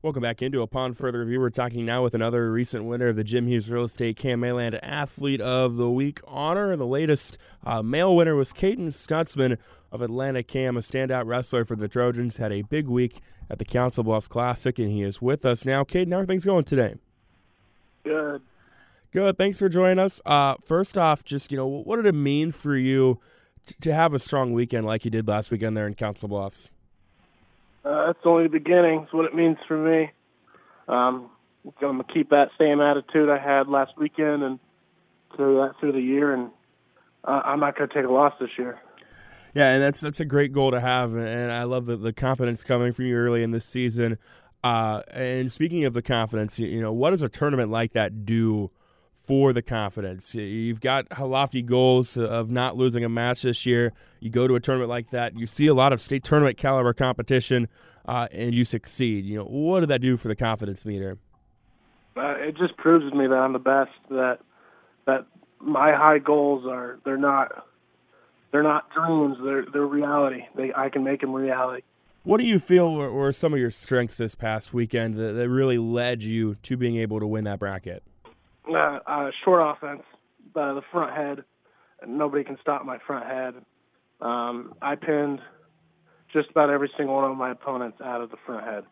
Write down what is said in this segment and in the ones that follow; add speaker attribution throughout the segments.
Speaker 1: Welcome back into Upon Further Review. We're talking now with another recent winner of the Jim Hughes Real Estate Cam Mayland Athlete of the Week honor. The latest uh, male winner was Kadin Stutzman of Atlantic CAM, a standout wrestler for the Trojans. Had a big week at the Council Bluffs Classic, and he is with us now. Kadin, how are things going today?
Speaker 2: Good.
Speaker 1: Good. Thanks for joining us. Uh, first off, just you know, what did it mean for you t- to have a strong weekend like you did last weekend there in Council Bluffs?
Speaker 2: Uh, that's only the beginning. It's what it means for me. Um, I'm gonna keep that same attitude I had last weekend and through that through the year, and uh, I'm not gonna take a loss this year.
Speaker 1: Yeah, and that's that's a great goal to have, and I love the, the confidence coming from you early in this season. Uh, and speaking of the confidence, you, you know, what does a tournament like that do for the confidence. You've got lofty goals of not losing a match this year. You go to a tournament like that, you see a lot of state tournament caliber competition, uh, and you succeed. You know, what did that do for the confidence meter?
Speaker 2: Uh, it just proves to me that I'm the best. That that my high goals are they're not they're not dreams. They're they're reality. They I can make them reality.
Speaker 1: What do you feel were, were some of your strengths this past weekend that, that really led you to being able to win that bracket?
Speaker 2: Uh, uh, short offense, uh, the front head. Nobody can stop my front head. Um, I pinned just about every single one of my opponents out of the front head.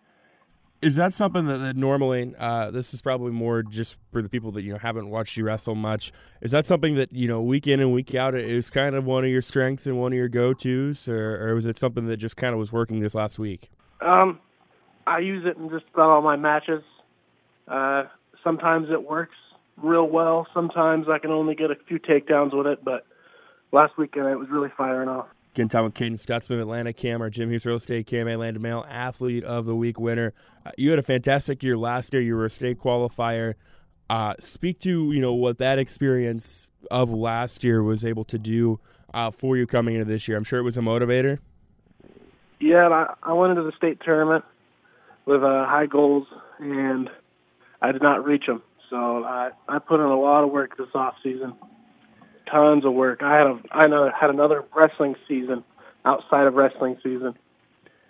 Speaker 1: Is that something that, that normally? Uh, this is probably more just for the people that you know haven't watched you wrestle much. Is that something that you know week in and week out is kind of one of your strengths and one of your go tos, or, or was it something that just kind of was working this last week?
Speaker 2: Um, I use it in just about all my matches. Uh, sometimes it works, real well. Sometimes I can only get a few takedowns with it, but last weekend it was really firing off.
Speaker 1: Getting time with Kadin Stutzman, Atlantic CAM, our Jim Hughes Real Estate Cam Atlanta Male Athlete of the Week winner. Uh, you had a fantastic year last year. You were a state qualifier. Uh, speak to you know what that experience of last year was able to do uh, for you coming into this year. I'm sure it was a motivator.
Speaker 2: Yeah, I, I went into the state tournament with uh, high goals, and I did not reach them. So I I put in a lot of work this off season, tons of work. I had a I know had another wrestling season outside of wrestling season,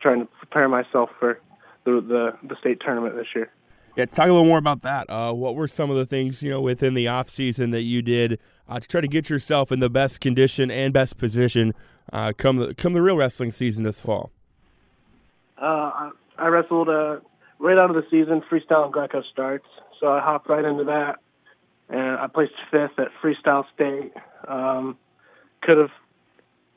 Speaker 2: trying to prepare myself for the the, the state tournament this year.
Speaker 1: Yeah, talk a little more about that. Uh, what were some of the things you know within the off season that you did uh, to try to get yourself in the best condition and best position uh, come the come the real wrestling season this fall?
Speaker 2: Uh, I, I wrestled uh, right out of the season. Freestyle and Greco starts, so I hopped right into that, and I placed fifth at Freestyle State. Um, could have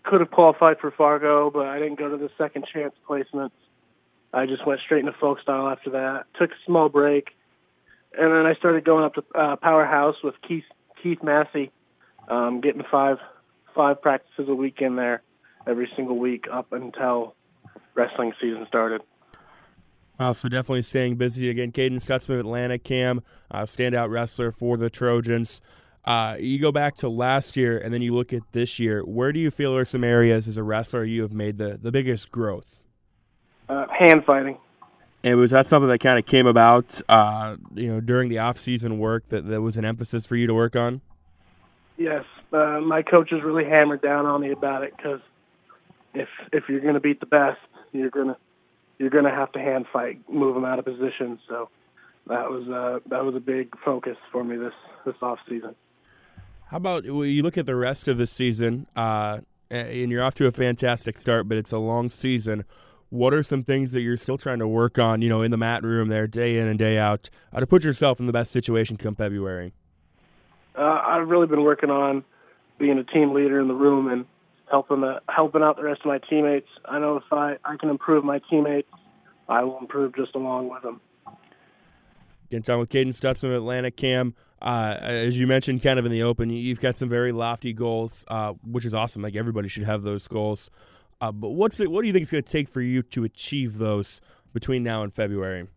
Speaker 2: could have qualified for Fargo, but I didn't go to the second chance placements. I just went straight into folk style after that. Took a small break, and then I started going up to uh, Powerhouse with Keith Keith Massey, um, getting five five practices a week in there every single week up until wrestling season started.
Speaker 1: Wow, so definitely staying busy again. Kadin Stutzman, Atlantic CAM, uh, standout wrestler for the Trojans. Uh, you go back to last year and then you look at this year. Where do you feel are some areas as a wrestler you have made the, the biggest growth?
Speaker 2: Uh, hand fighting.
Speaker 1: And was that something that kind of came about, uh, you know, during the off-season work that, that was an emphasis for you to work on?
Speaker 2: Yes, uh, my coaches really hammered down on me about it because if if you're going to beat the best, you're going to you're going to have to hand fight, move them out of position. So that was uh, that was a big focus for me this this off season.
Speaker 1: How about well, you look at the rest of the season, uh, and you're off to a fantastic start, but it's a long season. What are some things that you're still trying to work on, you know, in the mat room there, day in and day out, uh, to put yourself in the best situation come February?
Speaker 2: Uh, I've really been working on being a team leader in the room and helping the, helping out the rest of my teammates. I know if I, I can improve my teammates, I will improve just along with them.
Speaker 1: Getting time with Kadin Stutzman, Atlantic CAM. Uh, as you mentioned, kind of in the open, you've got some very lofty goals, uh, which is awesome. Like everybody should have those goals. Uh, but what's it, what do you think it's going to take for you to achieve those between now and February?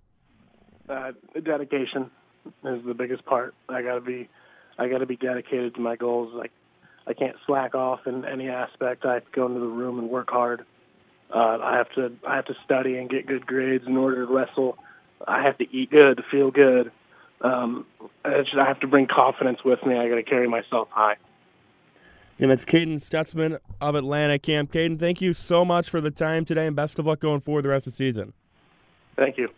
Speaker 2: Uh, dedication is the biggest part. I got to be, I got to be dedicated to my goals. Like I can't slack off in any aspect. I have to go into the room and work hard. Uh, I have to I have to study and get good grades in order to wrestle. I have to eat good to feel good. Um, I, just, I have to bring confidence with me. I got to carry myself high.
Speaker 1: And that's Kadin Stutzman of Atlanta Camp. Kadin, thank you so much for the time today, and best of luck going forward the rest of the season.
Speaker 2: Thank you.